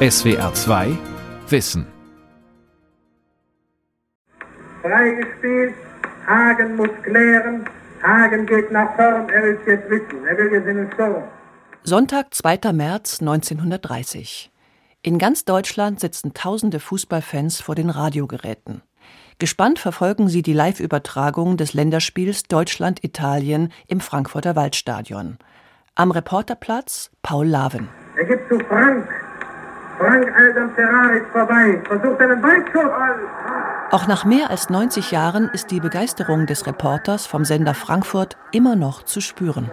SWR 2 Wissen. Freigespielt. Hagen muss klären. Hagen geht nach vorn. Er will es jetzt wissen. Er will jetzt in den Sturm. Sonntag, 2. März 1930. In ganz Deutschland sitzen tausende Fußballfans vor den Radiogeräten. Gespannt verfolgen sie die Live-Übertragung des Länderspiels Deutschland-Italien im Frankfurter Waldstadion. Am Reporterplatz Paul Laven. Er gibt zu Frank. Frank Aldan Ferrari ist vorbei. Versucht einen Weitschuss. Auch nach mehr als 90 Jahren ist die Begeisterung des Reporters vom Sender Frankfurt immer noch zu spüren.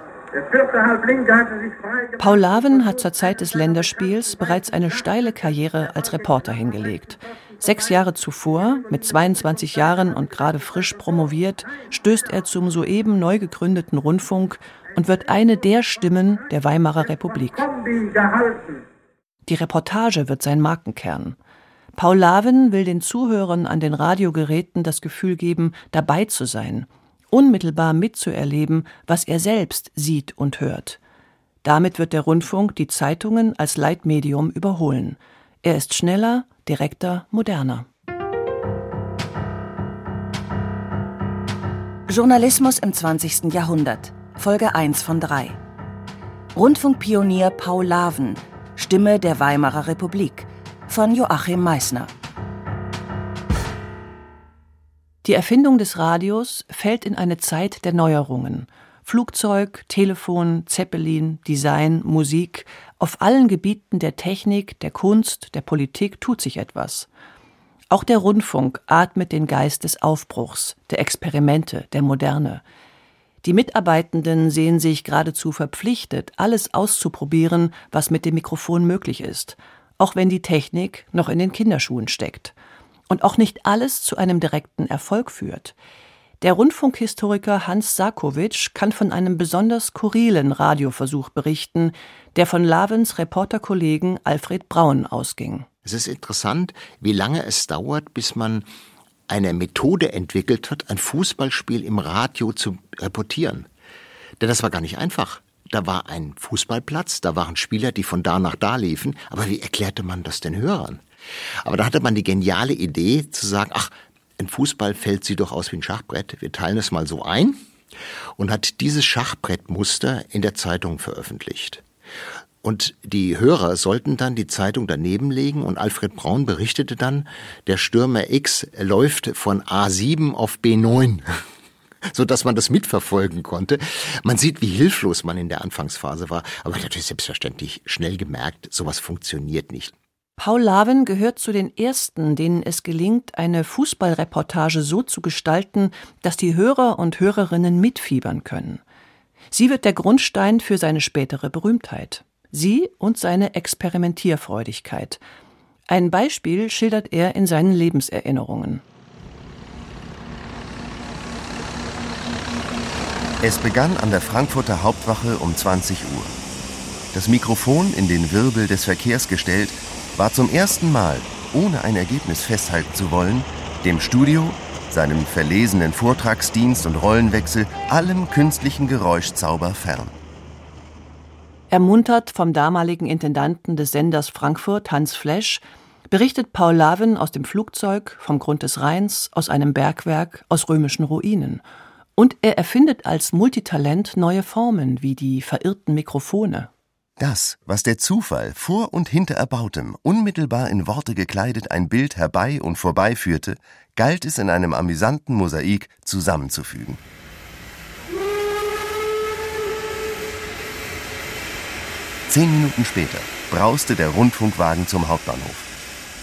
Paul Laven hat zur Zeit des Länderspiels bereits eine steile Karriere als Reporter hingelegt. Sechs Jahre zuvor, mit 22 Jahren und gerade frisch promoviert, stößt er zum soeben neu gegründeten Rundfunk und wird eine der Stimmen der Weimarer Republik. Die Reportage wird sein Markenkern. Paul Laven will den Zuhörern an den Radiogeräten das Gefühl geben, dabei zu sein, unmittelbar mitzuerleben, was er selbst sieht und hört. Damit wird der Rundfunk die Zeitungen als Leitmedium überholen. Er ist schneller, direkter, moderner. Journalismus im 20. Jahrhundert. Folge 1 von 3. Rundfunkpionier Paul Laven, Stimme der Weimarer Republik von Joachim Meissner. Die Erfindung des Radios fällt in eine Zeit der Neuerungen. Flugzeug, Telefon, Zeppelin, Design, Musik, auf allen Gebieten der Technik, der Kunst, der Politik tut sich etwas. Auch der Rundfunk atmet den Geist des Aufbruchs, der Experimente, der Moderne. Die Mitarbeitenden sehen sich geradezu verpflichtet, alles auszuprobieren, was mit dem Mikrofon möglich ist, auch wenn die Technik noch in den Kinderschuhen steckt. Und auch nicht alles zu einem direkten Erfolg führt. Der Rundfunkhistoriker Hans Sarkowitsch kann von einem besonders skurrilen Radioversuch berichten, der von Lavens Reporterkollegen Alfred Braun ausging. Es ist interessant, wie lange es dauert, bis man eine Methode entwickelt hat, ein Fußballspiel im Radio zu reportieren. Denn das war gar nicht einfach. Da war ein Fußballplatz, da waren Spieler, die von da nach da liefen, aber wie erklärte man das den Hörern? Aber da hatte man die geniale Idee zu sagen, ach, ein Fußballfeld sieht doch aus wie ein Schachbrett, wir teilen es mal so ein und hat dieses Schachbrettmuster in der Zeitung veröffentlicht. Und die Hörer sollten dann die Zeitung daneben legen und Alfred Braun berichtete dann, der Stürmer X läuft von A7 auf B9 so dass man das mitverfolgen konnte. Man sieht, wie hilflos man in der Anfangsphase war, aber natürlich selbstverständlich schnell gemerkt, sowas funktioniert nicht. Paul Laven gehört zu den ersten, denen es gelingt, eine Fußballreportage so zu gestalten, dass die Hörer und Hörerinnen mitfiebern können. Sie wird der Grundstein für seine spätere Berühmtheit. Sie und seine Experimentierfreudigkeit. Ein Beispiel schildert er in seinen Lebenserinnerungen. Es begann an der Frankfurter Hauptwache um 20 Uhr. Das Mikrofon in den Wirbel des Verkehrs gestellt, war zum ersten Mal, ohne ein Ergebnis festhalten zu wollen, dem Studio, seinem verlesenen Vortragsdienst und Rollenwechsel, allem künstlichen Geräuschzauber fern. Ermuntert vom damaligen Intendanten des Senders Frankfurt, Hans Flesch, berichtet Paul Laven aus dem Flugzeug, vom Grund des Rheins, aus einem Bergwerk, aus römischen Ruinen. Und er erfindet als Multitalent neue Formen wie die verirrten Mikrofone. Das, was der Zufall vor und hinter Erbautem unmittelbar in Worte gekleidet ein Bild herbei und vorbeiführte, galt es in einem amüsanten Mosaik zusammenzufügen. Zehn Minuten später brauste der Rundfunkwagen zum Hauptbahnhof.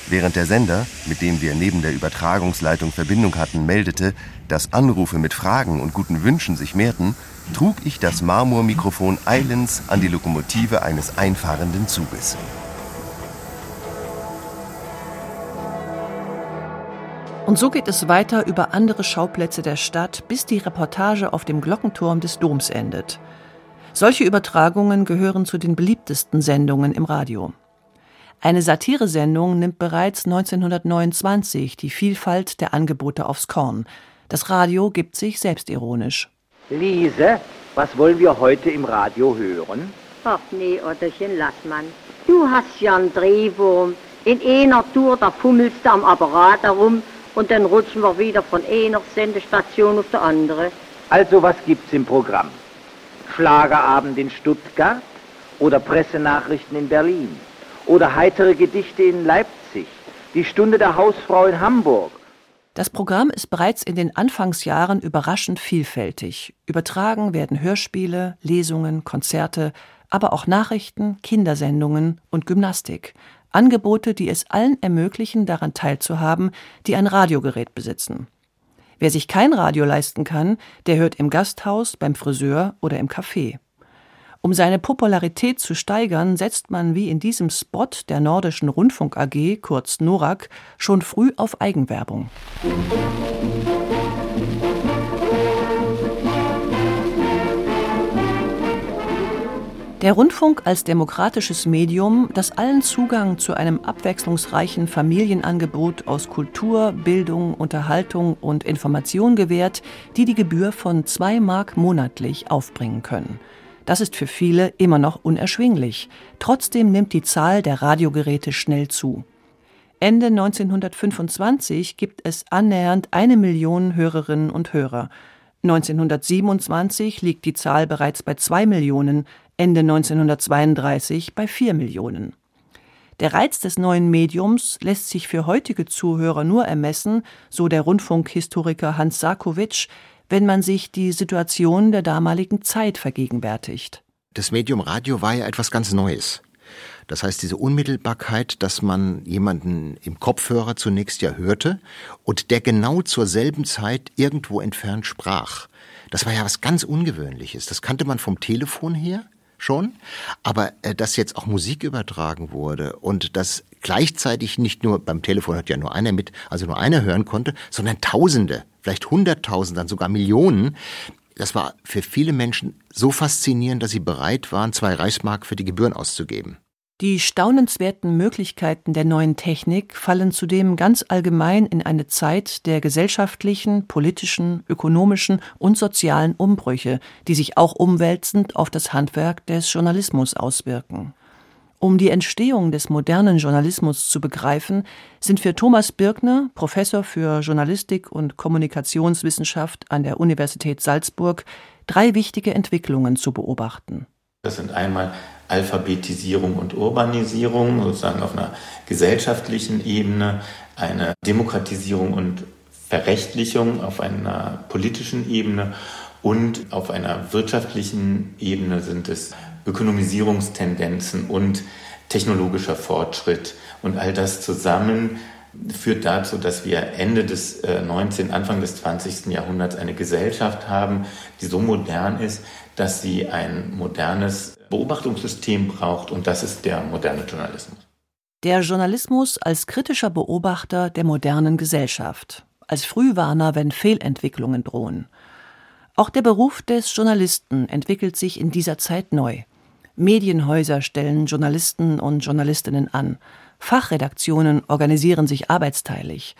Während der Sender, mit dem wir neben der Übertragungsleitung Verbindung hatten, meldete, dass Anrufe mit Fragen und guten Wünschen sich mehrten, trug ich das Marmormikrofon eilends an die Lokomotive eines einfahrenden Zuges. Und so geht es weiter über andere Schauplätze der Stadt, bis die Reportage auf dem Glockenturm des Doms endet. Solche Übertragungen gehören zu den beliebtesten Sendungen im Radio. Eine Satiresendung nimmt bereits 1929 die Vielfalt der Angebote aufs Korn. Das Radio gibt sich selbstironisch. Lise, was wollen wir heute im Radio hören? Ach nee, Otterchen, lass man. Du hast ja einen Drehwurm. In einer Tour, da fummelst du am Apparat herum und dann rutschen wir wieder von einer Sendestation auf die andere. Also was gibt's im Programm? Schlagerabend in Stuttgart oder Pressenachrichten in Berlin oder heitere Gedichte in Leipzig, die Stunde der Hausfrau in Hamburg. Das Programm ist bereits in den Anfangsjahren überraschend vielfältig. Übertragen werden Hörspiele, Lesungen, Konzerte, aber auch Nachrichten, Kindersendungen und Gymnastik. Angebote, die es allen ermöglichen, daran teilzuhaben, die ein Radiogerät besitzen. Wer sich kein Radio leisten kann, der hört im Gasthaus, beim Friseur oder im Café. Um seine Popularität zu steigern, setzt man wie in diesem Spot der Nordischen Rundfunk AG, kurz NORAG, schon früh auf Eigenwerbung. Der Rundfunk als demokratisches Medium, das allen Zugang zu einem abwechslungsreichen Familienangebot aus Kultur, Bildung, Unterhaltung und Information gewährt, die die Gebühr von zwei Mark monatlich aufbringen können. Das ist für viele immer noch unerschwinglich. Trotzdem nimmt die Zahl der Radiogeräte schnell zu. Ende 1925 gibt es annähernd eine Million Hörerinnen und Hörer. 1927 liegt die Zahl bereits bei zwei Millionen, Ende 1932 bei 4 Millionen. Der Reiz des neuen Mediums lässt sich für heutige Zuhörer nur ermessen, so der Rundfunkhistoriker Hans Sarkowitsch, wenn man sich die Situation der damaligen Zeit vergegenwärtigt. Das Medium Radio war ja etwas ganz Neues. Das heißt, diese Unmittelbarkeit, dass man jemanden im Kopfhörer zunächst ja hörte und der genau zur selben Zeit irgendwo entfernt sprach. Das war ja was ganz Ungewöhnliches. Das kannte man vom Telefon her schon, aber äh, dass jetzt auch Musik übertragen wurde und dass gleichzeitig nicht nur beim Telefon hat ja nur einer mit, also nur einer hören konnte, sondern Tausende, vielleicht Hunderttausend, dann sogar Millionen. Das war für viele Menschen so faszinierend, dass sie bereit waren, zwei Reichsmark für die Gebühren auszugeben. Die staunenswerten Möglichkeiten der neuen Technik fallen zudem ganz allgemein in eine Zeit der gesellschaftlichen, politischen, ökonomischen und sozialen Umbrüche, die sich auch umwälzend auf das Handwerk des Journalismus auswirken. Um die Entstehung des modernen Journalismus zu begreifen, sind für Thomas Birkner, Professor für Journalistik und Kommunikationswissenschaft an der Universität Salzburg, drei wichtige Entwicklungen zu beobachten. Das sind einmal Alphabetisierung und Urbanisierung, sozusagen auf einer gesellschaftlichen Ebene, eine Demokratisierung und Verrechtlichung auf einer politischen Ebene und auf einer wirtschaftlichen Ebene sind es Ökonomisierungstendenzen und technologischer Fortschritt. Und all das zusammen führt dazu, dass wir Ende des 19., äh, Anfang des 20. Jahrhunderts eine Gesellschaft haben, die so modern ist, dass sie ein modernes Beobachtungssystem braucht und das ist der moderne Journalismus. Der Journalismus als kritischer Beobachter der modernen Gesellschaft, als Frühwarner, wenn Fehlentwicklungen drohen. Auch der Beruf des Journalisten entwickelt sich in dieser Zeit neu. Medienhäuser stellen Journalisten und Journalistinnen an, Fachredaktionen organisieren sich arbeitsteilig,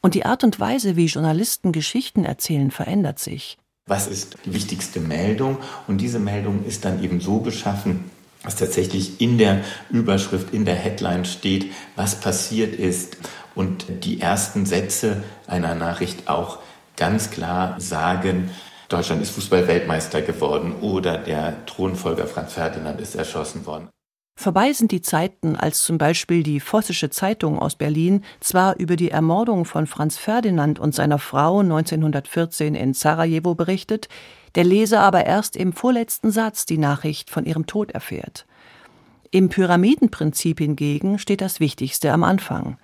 und die Art und Weise, wie Journalisten Geschichten erzählen, verändert sich. Was ist die wichtigste Meldung? Und diese Meldung ist dann eben so beschaffen, dass tatsächlich in der Überschrift, in der Headline steht, was passiert ist und die ersten Sätze einer Nachricht auch ganz klar sagen, Deutschland ist Fußballweltmeister geworden oder der Thronfolger Franz Ferdinand ist erschossen worden. Vorbei sind die Zeiten, als zum Beispiel die Vossische Zeitung aus Berlin zwar über die Ermordung von Franz Ferdinand und seiner Frau 1914 in Sarajevo berichtet, der Leser aber erst im vorletzten Satz die Nachricht von ihrem Tod erfährt. Im Pyramidenprinzip hingegen steht das Wichtigste am Anfang.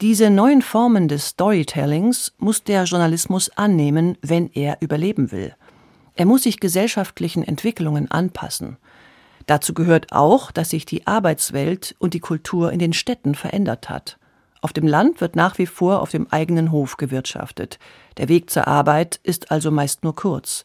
Diese neuen Formen des Storytellings muss der Journalismus annehmen, wenn er überleben will. Er muss sich gesellschaftlichen Entwicklungen anpassen. Dazu gehört auch, dass sich die Arbeitswelt und die Kultur in den Städten verändert hat. Auf dem Land wird nach wie vor auf dem eigenen Hof gewirtschaftet. Der Weg zur Arbeit ist also meist nur kurz.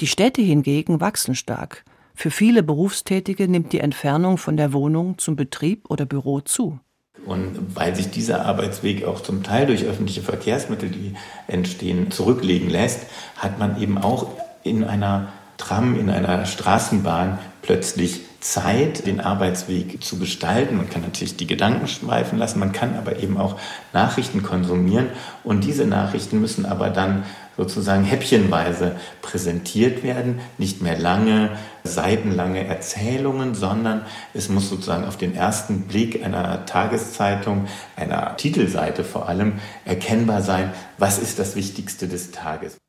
Die Städte hingegen wachsen stark. Für viele Berufstätige nimmt die Entfernung von der Wohnung zum Betrieb oder Büro zu. Und weil sich dieser Arbeitsweg auch zum Teil durch öffentliche Verkehrsmittel, die entstehen, zurücklegen lässt, hat man eben auch in einer Tram, in einer Straßenbahn plötzlich Zeit, den Arbeitsweg zu gestalten. Man kann natürlich die Gedanken schweifen lassen, man kann aber eben auch Nachrichten konsumieren und diese Nachrichten müssen aber dann sozusagen häppchenweise präsentiert werden, nicht mehr lange, seitenlange Erzählungen, sondern es muss sozusagen auf den ersten Blick einer Tageszeitung, einer Titelseite vor allem, erkennbar sein, was ist das Wichtigste des Tages.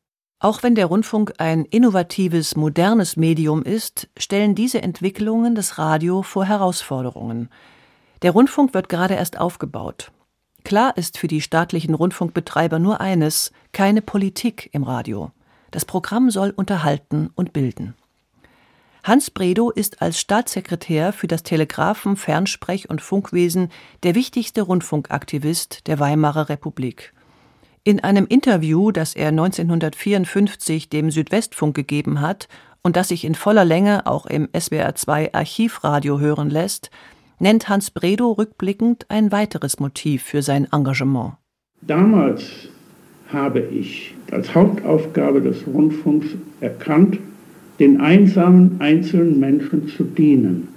Auch wenn der Rundfunk ein innovatives, modernes Medium ist, stellen diese Entwicklungen das Radio vor Herausforderungen. Der Rundfunk wird gerade erst aufgebaut. Klar ist für die staatlichen Rundfunkbetreiber nur eines keine Politik im Radio. Das Programm soll unterhalten und bilden. Hans Bredow ist als Staatssekretär für das Telegraphen-, Fernsprech- und Funkwesen der wichtigste Rundfunkaktivist der Weimarer Republik. In einem Interview, das er 1954 dem Südwestfunk gegeben hat und das sich in voller Länge auch im SWR2 Archivradio hören lässt, nennt Hans Bredow rückblickend ein weiteres Motiv für sein Engagement. Damals habe ich als Hauptaufgabe des Rundfunks erkannt, den einsamen einzelnen Menschen zu dienen,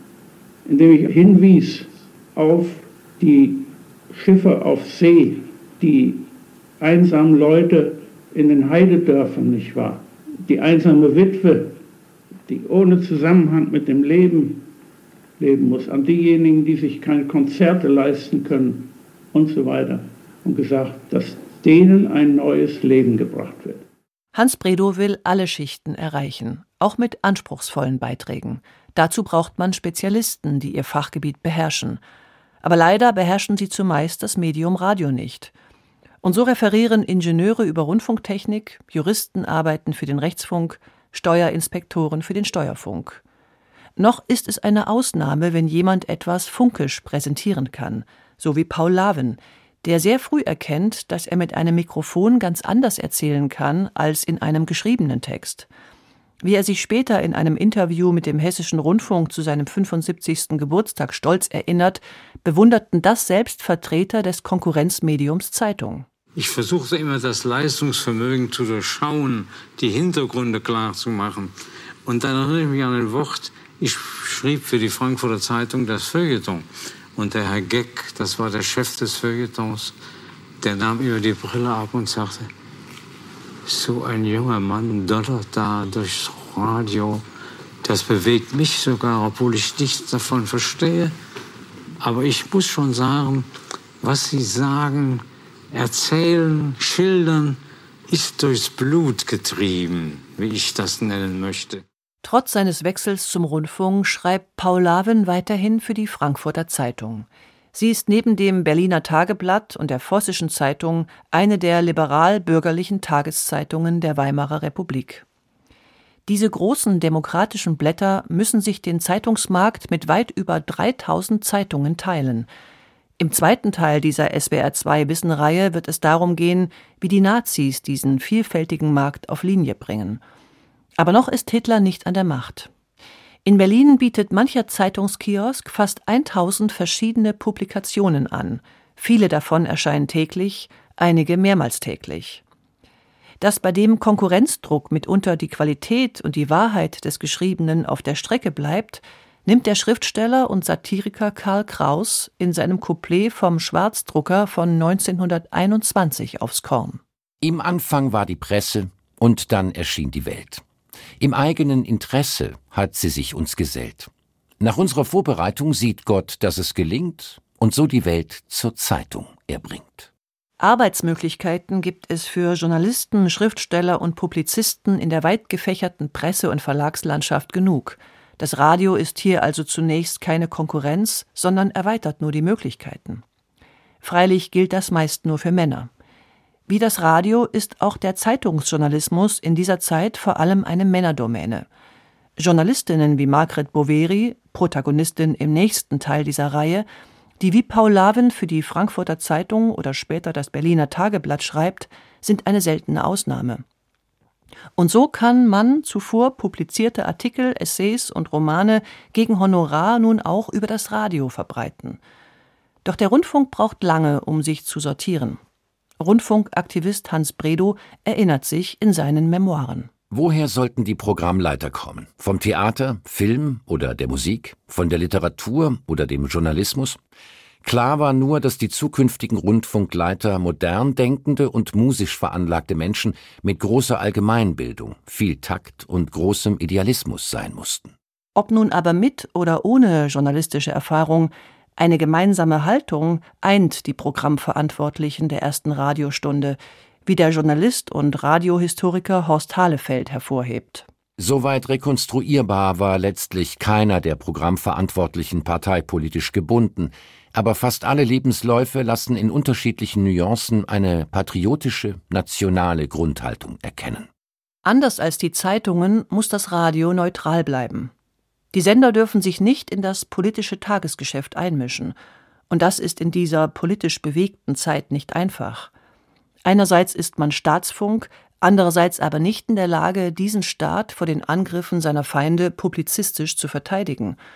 indem ich hinwies auf die Schiffe auf See, die einsamen Leute in den Heidedörfern, nicht wahr? Die einsame Witwe, die ohne Zusammenhang mit dem Leben leben muss, an diejenigen, die sich keine Konzerte leisten können und so weiter. Und gesagt, dass denen ein neues Leben gebracht wird. Hans Bredow will alle Schichten erreichen, auch mit anspruchsvollen Beiträgen. Dazu braucht man Spezialisten, die ihr Fachgebiet beherrschen. Aber leider beherrschen sie zumeist das Medium Radio nicht. Und so referieren Ingenieure über Rundfunktechnik, Juristen arbeiten für den Rechtsfunk, Steuerinspektoren für den Steuerfunk. Noch ist es eine Ausnahme, wenn jemand etwas funkisch präsentieren kann, so wie Paul Laven, der sehr früh erkennt, dass er mit einem Mikrofon ganz anders erzählen kann als in einem geschriebenen Text. Wie er sich später in einem Interview mit dem Hessischen Rundfunk zu seinem 75. Geburtstag stolz erinnert, bewunderten das selbst Vertreter des Konkurrenzmediums Zeitung. Ich versuchte immer das Leistungsvermögen zu durchschauen, die Hintergründe klar zu machen. Und dann erinnere ich mich an ein Wort, ich schrieb für die Frankfurter Zeitung das Feuilleton. Und der Herr Geck, das war der Chef des Feuilletons, der nahm immer die Brille ab und sagte, so ein junger Mann donnert da durchs Radio. Das bewegt mich sogar, obwohl ich nichts davon verstehe. Aber ich muss schon sagen, was Sie sagen, erzählen, schildern, ist durchs Blut getrieben, wie ich das nennen möchte. Trotz seines Wechsels zum Rundfunk schreibt Paul Laven weiterhin für die Frankfurter Zeitung. Sie ist neben dem Berliner Tageblatt und der Vossischen Zeitung eine der liberal-bürgerlichen Tageszeitungen der Weimarer Republik. Diese großen demokratischen Blätter müssen sich den Zeitungsmarkt mit weit über 3000 Zeitungen teilen. Im zweiten Teil dieser SWR2 Wissenreihe wird es darum gehen, wie die Nazis diesen vielfältigen Markt auf Linie bringen – aber noch ist Hitler nicht an der Macht. In Berlin bietet mancher Zeitungskiosk fast 1000 verschiedene Publikationen an. Viele davon erscheinen täglich, einige mehrmals täglich. Dass bei dem Konkurrenzdruck mitunter die Qualität und die Wahrheit des Geschriebenen auf der Strecke bleibt, nimmt der Schriftsteller und Satiriker Karl Kraus in seinem Couplet vom Schwarzdrucker von 1921 aufs Korn. Im Anfang war die Presse und dann erschien die Welt. Im eigenen Interesse hat sie sich uns gesellt. Nach unserer Vorbereitung sieht Gott, dass es gelingt und so die Welt zur Zeitung erbringt. Arbeitsmöglichkeiten gibt es für Journalisten, Schriftsteller und Publizisten in der weit gefächerten Presse- und Verlagslandschaft genug. Das Radio ist hier also zunächst keine Konkurrenz, sondern erweitert nur die Möglichkeiten. Freilich gilt das meist nur für Männer. Wie das Radio ist auch der Zeitungsjournalismus in dieser Zeit vor allem eine Männerdomäne. Journalistinnen wie Margret Boveri, Protagonistin im nächsten Teil dieser Reihe, die wie Paul Laven für die Frankfurter Zeitung oder später das Berliner Tageblatt schreibt, sind eine seltene Ausnahme. Und so kann man zuvor publizierte Artikel, Essays und Romane gegen Honorar nun auch über das Radio verbreiten. Doch der Rundfunk braucht lange, um sich zu sortieren. Rundfunkaktivist Hans Bredow erinnert sich in seinen Memoiren. Woher sollten die Programmleiter kommen? Vom Theater, Film oder der Musik? Von der Literatur oder dem Journalismus? Klar war nur, dass die zukünftigen Rundfunkleiter modern denkende und musisch veranlagte Menschen mit großer Allgemeinbildung, viel Takt und großem Idealismus sein mussten. Ob nun aber mit oder ohne journalistische Erfahrung, eine gemeinsame Haltung eint die Programmverantwortlichen der ersten Radiostunde, wie der Journalist und Radiohistoriker Horst Halefeld hervorhebt. Soweit rekonstruierbar war letztlich keiner der Programmverantwortlichen parteipolitisch gebunden, aber fast alle Lebensläufe lassen in unterschiedlichen Nuancen eine patriotische, nationale Grundhaltung erkennen. Anders als die Zeitungen muss das Radio neutral bleiben. Die Sender dürfen sich nicht in das politische Tagesgeschäft einmischen, und das ist in dieser politisch bewegten Zeit nicht einfach. Einerseits ist man Staatsfunk, andererseits aber nicht in der Lage, diesen Staat vor den Angriffen seiner Feinde publizistisch zu verteidigen –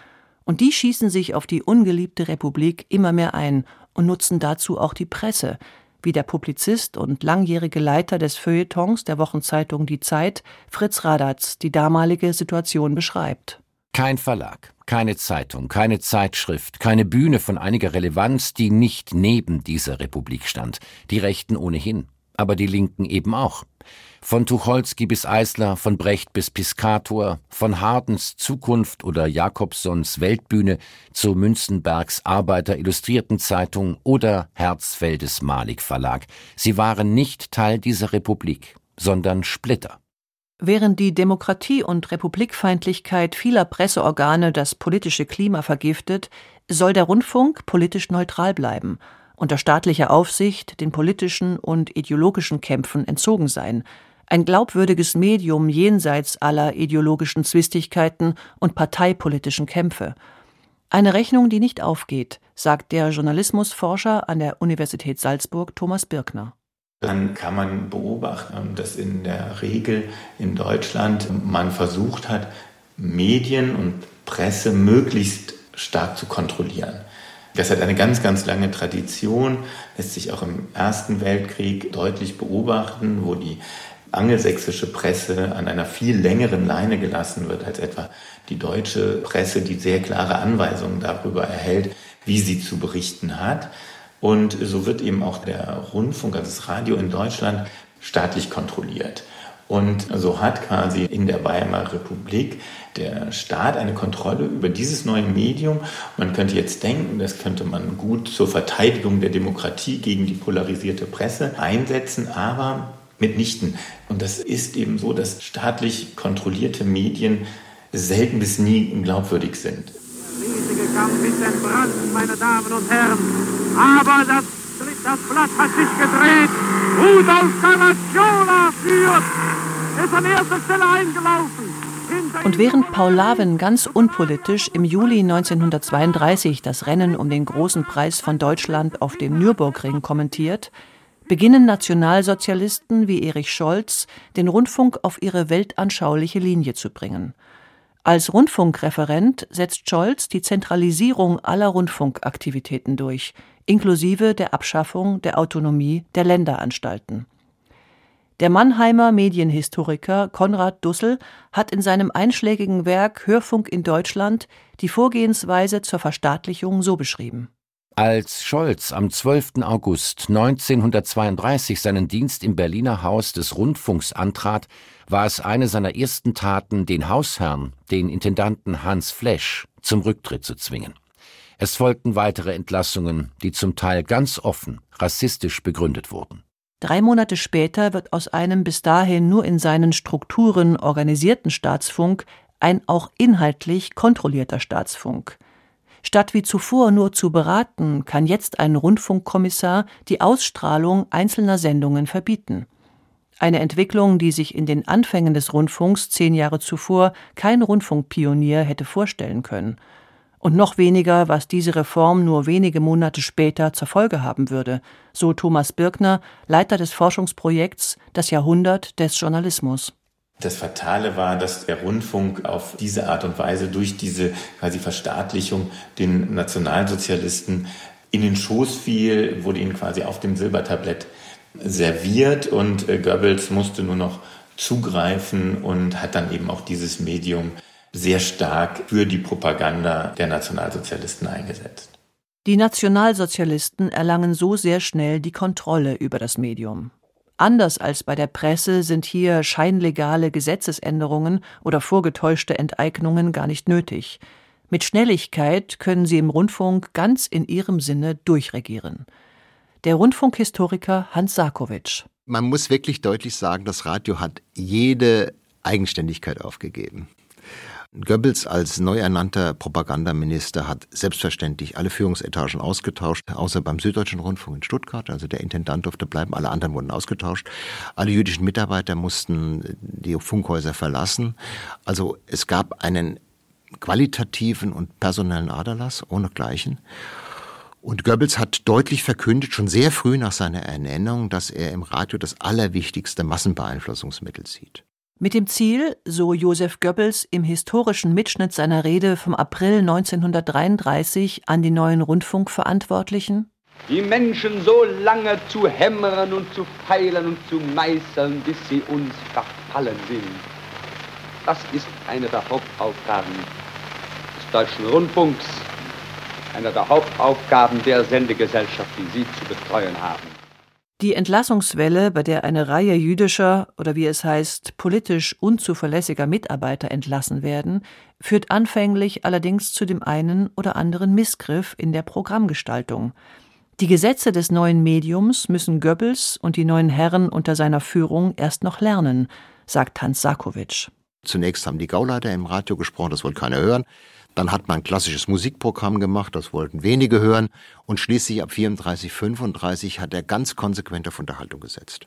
und die schießen sich auf die ungeliebte Republik immer mehr ein und nutzen dazu auch die Presse, wie der Publizist und langjährige Leiter des Feuilletons der Wochenzeitung Die Zeit, Fritz Radatz, die damalige Situation beschreibt. Kein Verlag, keine Zeitung, keine Zeitschrift, keine Bühne von einiger Relevanz, die nicht neben dieser Republik stand. Die Rechten ohnehin, aber die Linken eben auch. Von Tucholsky bis Eisler, von Brecht bis Piscator, von Hardens Zukunft oder Jakobsons Weltbühne zu Münzenbergs Arbeiter Illustrierten Zeitung oder Herzfeldes Malik Verlag. Sie waren nicht Teil dieser Republik, sondern Splitter. Während die Demokratie und Republikfeindlichkeit vieler Presseorgane das politische Klima vergiftet, soll der Rundfunk politisch neutral bleiben, unter staatlicher Aufsicht den politischen und ideologischen Kämpfen entzogen sein, ein glaubwürdiges Medium jenseits aller ideologischen Zwistigkeiten und parteipolitischen Kämpfe. Eine Rechnung, die nicht aufgeht, sagt der Journalismusforscher an der Universität Salzburg Thomas Birkner. Dann kann man beobachten, dass in der Regel in Deutschland man versucht hat, Medien und Presse möglichst stark zu kontrollieren. Das hat eine ganz, ganz lange Tradition, lässt sich auch im Ersten Weltkrieg deutlich beobachten, wo die angelsächsische Presse an einer viel längeren Leine gelassen wird als etwa die deutsche Presse, die sehr klare Anweisungen darüber erhält, wie sie zu berichten hat. Und so wird eben auch der Rundfunk, also das Radio in Deutschland, staatlich kontrolliert. Und so hat quasi in der Weimarer Republik der Staat eine Kontrolle über dieses neue Medium. Man könnte jetzt denken, das könnte man gut zur Verteidigung der Demokratie gegen die polarisierte Presse einsetzen, aber mitnichten. Und das ist eben so, dass staatlich kontrollierte Medien selten bis nie glaubwürdig sind. Der riesige Kampf ist entbrannt, meine Damen und Herren. Aber das, das Blatt hat sich gedreht. Rudolf Caracciolo führt. Ist an erster Stelle eingelaufen. Und während Paul Lavin ganz unpolitisch im Juli 1932 das Rennen um den großen Preis von Deutschland auf dem Nürburgring kommentiert, beginnen Nationalsozialisten wie Erich Scholz, den Rundfunk auf ihre weltanschauliche Linie zu bringen. Als Rundfunkreferent setzt Scholz die Zentralisierung aller Rundfunkaktivitäten durch, inklusive der Abschaffung der Autonomie der Länderanstalten. Der Mannheimer Medienhistoriker Konrad Dussel hat in seinem einschlägigen Werk Hörfunk in Deutschland die Vorgehensweise zur Verstaatlichung so beschrieben als Scholz am 12. August 1932 seinen Dienst im Berliner Haus des Rundfunks antrat, war es eine seiner ersten Taten, den Hausherrn, den Intendanten Hans Flesch, zum Rücktritt zu zwingen. Es folgten weitere Entlassungen, die zum Teil ganz offen rassistisch begründet wurden. Drei Monate später wird aus einem bis dahin nur in seinen Strukturen organisierten Staatsfunk ein auch inhaltlich kontrollierter Staatsfunk – Statt wie zuvor nur zu beraten, kann jetzt ein Rundfunkkommissar die Ausstrahlung einzelner Sendungen verbieten. Eine Entwicklung, die sich in den Anfängen des Rundfunks zehn Jahre zuvor kein Rundfunkpionier hätte vorstellen können. Und noch weniger, was diese Reform nur wenige Monate später zur Folge haben würde, so Thomas Birkner, Leiter des Forschungsprojekts Das Jahrhundert des Journalismus. Das Fatale war, dass der Rundfunk auf diese Art und Weise durch diese quasi Verstaatlichung den Nationalsozialisten in den Schoß fiel, wurde ihnen quasi auf dem Silbertablett serviert und äh, Goebbels musste nur noch zugreifen und hat dann eben auch dieses Medium sehr stark für die Propaganda der Nationalsozialisten eingesetzt. Die Nationalsozialisten erlangen so sehr schnell die Kontrolle über das Medium. Anders als bei der Presse sind hier scheinlegale Gesetzesänderungen oder vorgetäuschte Enteignungen gar nicht nötig. Mit Schnelligkeit können sie im Rundfunk ganz in ihrem Sinne durchregieren. Der Rundfunkhistoriker Hans Sarkowitsch. Man muss wirklich deutlich sagen, das Radio hat jede Eigenständigkeit aufgegeben. Goebbels als neu ernannter Propagandaminister hat selbstverständlich alle Führungsetagen ausgetauscht, außer beim Süddeutschen Rundfunk in Stuttgart. Also der Intendant durfte bleiben, alle anderen wurden ausgetauscht. Alle jüdischen Mitarbeiter mussten die Funkhäuser verlassen. Also es gab einen qualitativen und personellen Aderlass ohnegleichen. Und Goebbels hat deutlich verkündet, schon sehr früh nach seiner Ernennung, dass er im Radio das allerwichtigste Massenbeeinflussungsmittel sieht. Mit dem Ziel, so Josef Goebbels im historischen Mitschnitt seiner Rede vom April 1933 an die neuen Rundfunkverantwortlichen, die Menschen so lange zu hämmern und zu feilen und zu meißeln, bis sie uns verfallen sind. Das ist eine der Hauptaufgaben des Deutschen Rundfunks, eine der Hauptaufgaben der Sendegesellschaft, die Sie zu betreuen haben. Die Entlassungswelle, bei der eine Reihe jüdischer oder wie es heißt, politisch unzuverlässiger Mitarbeiter entlassen werden, führt anfänglich allerdings zu dem einen oder anderen Missgriff in der Programmgestaltung. Die Gesetze des neuen Mediums müssen Goebbels und die neuen Herren unter seiner Führung erst noch lernen, sagt Hans Sarkowitsch. Zunächst haben die Gauleiter im Radio gesprochen, das wollte keiner hören. Dann hat man ein klassisches Musikprogramm gemacht, das wollten wenige hören. Und schließlich ab 34, 35 hat er ganz konsequent auf Unterhaltung gesetzt.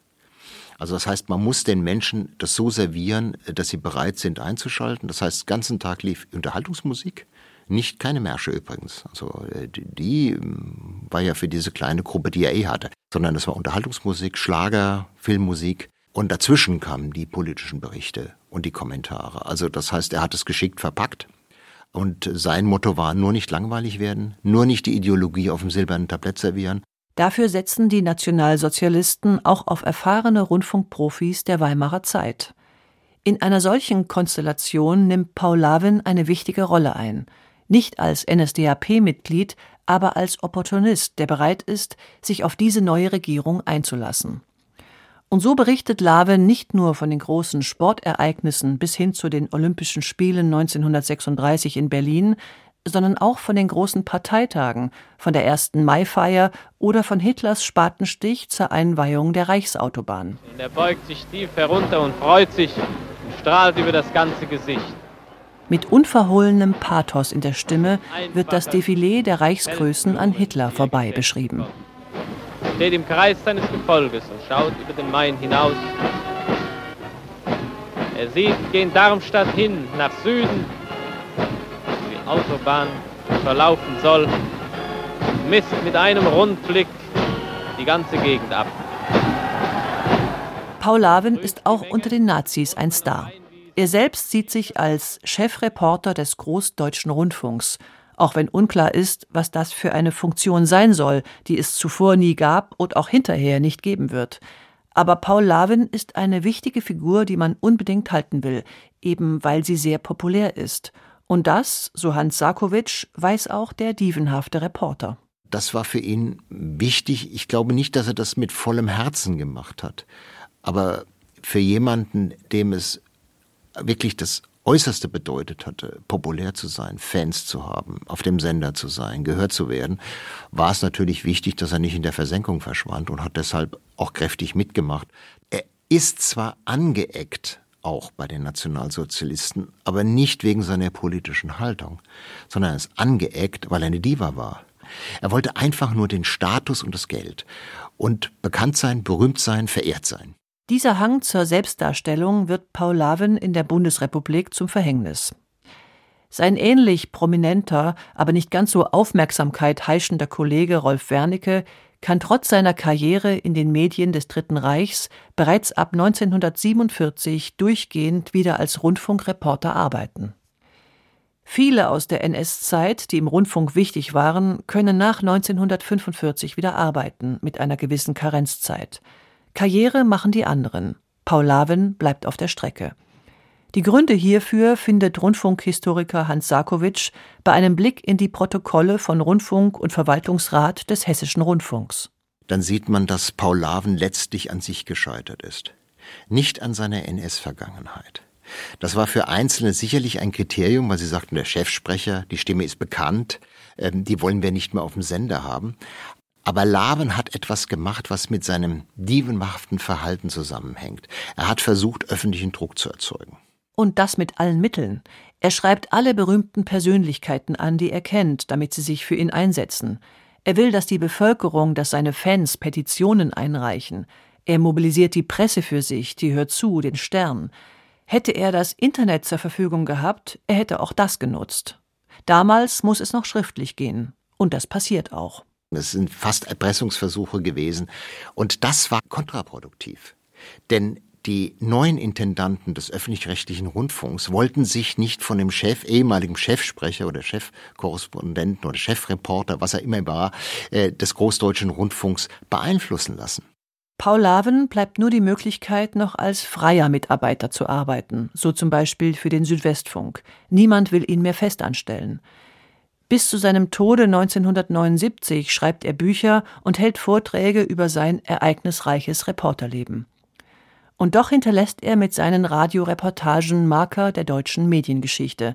Also das heißt, man muss den Menschen das so servieren, dass sie bereit sind einzuschalten. Das heißt, den ganzen Tag lief Unterhaltungsmusik. Nicht keine Märsche übrigens. Also äh, die, ähm, war ja für diese kleine Gruppe, die er eh hatte. Sondern es war Unterhaltungsmusik, Schlager, Filmmusik. Und dazwischen kamen die politischen Berichte und die Kommentare. Also das heißt, er hat es geschickt verpackt. Und sein Motto war, nur nicht langweilig werden, nur nicht die Ideologie auf dem silbernen Tablett servieren. Dafür setzen die Nationalsozialisten auch auf erfahrene Rundfunkprofis der Weimarer Zeit. In einer solchen Konstellation nimmt Paul Lavin eine wichtige Rolle ein. Nicht als NSDAP-Mitglied, aber als Opportunist, der bereit ist, sich auf diese neue Regierung einzulassen. Und so berichtet Lave nicht nur von den großen Sportereignissen bis hin zu den Olympischen Spielen 1936 in Berlin, sondern auch von den großen Parteitagen, von der ersten Maifeier oder von Hitlers Spatenstich zur Einweihung der Reichsautobahn. Er beugt sich tief herunter und freut sich und strahlt über das ganze Gesicht. Mit unverhohlenem Pathos in der Stimme wird das Defilé der Reichsgrößen an Hitler vorbei beschrieben steht im Kreis seines Gefolges und schaut über den Main hinaus. Er sieht gen Darmstadt hin nach Süden, wo die Autobahn verlaufen soll, misst mit einem Rundblick die ganze Gegend ab. Paul Lavin ist auch unter den Nazis ein Star. Er selbst sieht sich als Chefreporter des Großdeutschen Rundfunks auch wenn unklar ist, was das für eine Funktion sein soll, die es zuvor nie gab und auch hinterher nicht geben wird. Aber Paul Lavin ist eine wichtige Figur, die man unbedingt halten will, eben weil sie sehr populär ist. Und das, so Hans Sarkowitsch, weiß auch der dievenhafte Reporter. Das war für ihn wichtig. Ich glaube nicht, dass er das mit vollem Herzen gemacht hat. Aber für jemanden, dem es wirklich das Äußerste bedeutet hatte, populär zu sein, Fans zu haben, auf dem Sender zu sein, gehört zu werden, war es natürlich wichtig, dass er nicht in der Versenkung verschwand und hat deshalb auch kräftig mitgemacht. Er ist zwar angeeckt, auch bei den Nationalsozialisten, aber nicht wegen seiner politischen Haltung, sondern er ist angeeckt, weil er eine Diva war. Er wollte einfach nur den Status und das Geld und bekannt sein, berühmt sein, verehrt sein. Dieser Hang zur Selbstdarstellung wird Paul Lavin in der Bundesrepublik zum Verhängnis. Sein ähnlich prominenter, aber nicht ganz so Aufmerksamkeit heischender Kollege Rolf Wernicke kann trotz seiner Karriere in den Medien des Dritten Reichs bereits ab 1947 durchgehend wieder als Rundfunkreporter arbeiten. Viele aus der NS-Zeit, die im Rundfunk wichtig waren, können nach 1945 wieder arbeiten mit einer gewissen Karenzzeit. Karriere machen die anderen. Paul Laven bleibt auf der Strecke. Die Gründe hierfür findet Rundfunkhistoriker Hans Sarkowitsch bei einem Blick in die Protokolle von Rundfunk und Verwaltungsrat des Hessischen Rundfunks. Dann sieht man, dass Paul Laven letztlich an sich gescheitert ist, nicht an seiner NS-Vergangenheit. Das war für Einzelne sicherlich ein Kriterium, weil sie sagten, der Chefsprecher, die Stimme ist bekannt, ähm, die wollen wir nicht mehr auf dem Sender haben. Aber Laven hat etwas gemacht, was mit seinem dievenhaften Verhalten zusammenhängt. Er hat versucht, öffentlichen Druck zu erzeugen. Und das mit allen Mitteln. Er schreibt alle berühmten Persönlichkeiten an, die er kennt, damit sie sich für ihn einsetzen. Er will, dass die Bevölkerung, dass seine Fans Petitionen einreichen. Er mobilisiert die Presse für sich, die hört zu, den Stern. Hätte er das Internet zur Verfügung gehabt, er hätte auch das genutzt. Damals muss es noch schriftlich gehen. Und das passiert auch. Es sind fast Erpressungsversuche gewesen. Und das war kontraproduktiv. Denn die neuen Intendanten des öffentlich-rechtlichen Rundfunks wollten sich nicht von dem Chef, ehemaligen Chefsprecher oder Chefkorrespondenten oder Chefreporter, was er immer war, äh, des Großdeutschen Rundfunks beeinflussen lassen. Paul Laven bleibt nur die Möglichkeit, noch als freier Mitarbeiter zu arbeiten, so zum Beispiel für den Südwestfunk. Niemand will ihn mehr festanstellen. Bis zu seinem Tode 1979 schreibt er Bücher und hält Vorträge über sein ereignisreiches Reporterleben. Und doch hinterlässt er mit seinen Radioreportagen Marker der deutschen Mediengeschichte.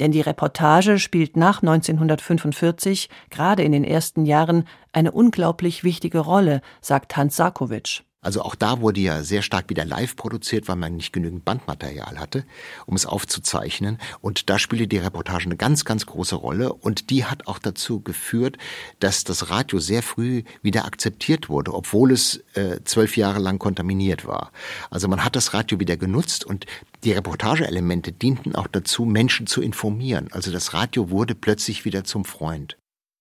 Denn die Reportage spielt nach 1945, gerade in den ersten Jahren, eine unglaublich wichtige Rolle, sagt Hans Sarkowitsch. Also auch da wurde ja sehr stark wieder live produziert, weil man nicht genügend Bandmaterial hatte, um es aufzuzeichnen. Und da spielte die Reportage eine ganz, ganz große Rolle. Und die hat auch dazu geführt, dass das Radio sehr früh wieder akzeptiert wurde, obwohl es äh, zwölf Jahre lang kontaminiert war. Also man hat das Radio wieder genutzt und die Reportageelemente dienten auch dazu, Menschen zu informieren. Also das Radio wurde plötzlich wieder zum Freund.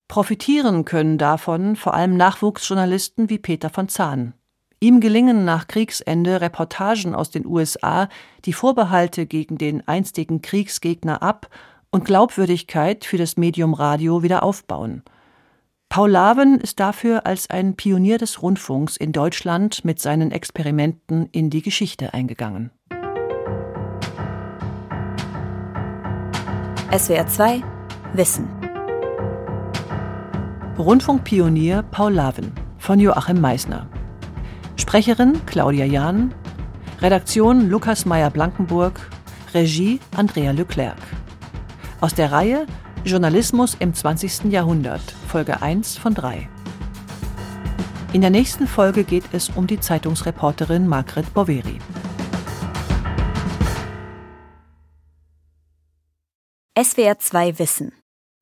Profitieren können davon vor allem Nachwuchsjournalisten wie Peter von Zahn. Ihm gelingen nach Kriegsende Reportagen aus den USA, die Vorbehalte gegen den einstigen Kriegsgegner ab und Glaubwürdigkeit für das Medium Radio wieder aufbauen. Paul Laven ist dafür als ein Pionier des Rundfunks in Deutschland mit seinen Experimenten in die Geschichte eingegangen. SWR 2 Wissen Rundfunkpionier Paul Laven von Joachim Meisner Sprecherin Claudia Jahn, Redaktion Lukas Meyer-Blankenburg, Regie Andrea Leclerc. Aus der Reihe Journalismus im 20. Jahrhundert, Folge 1 von 3. In der nächsten Folge geht es um die Zeitungsreporterin Margret Boveri. SWR 2 Wissen.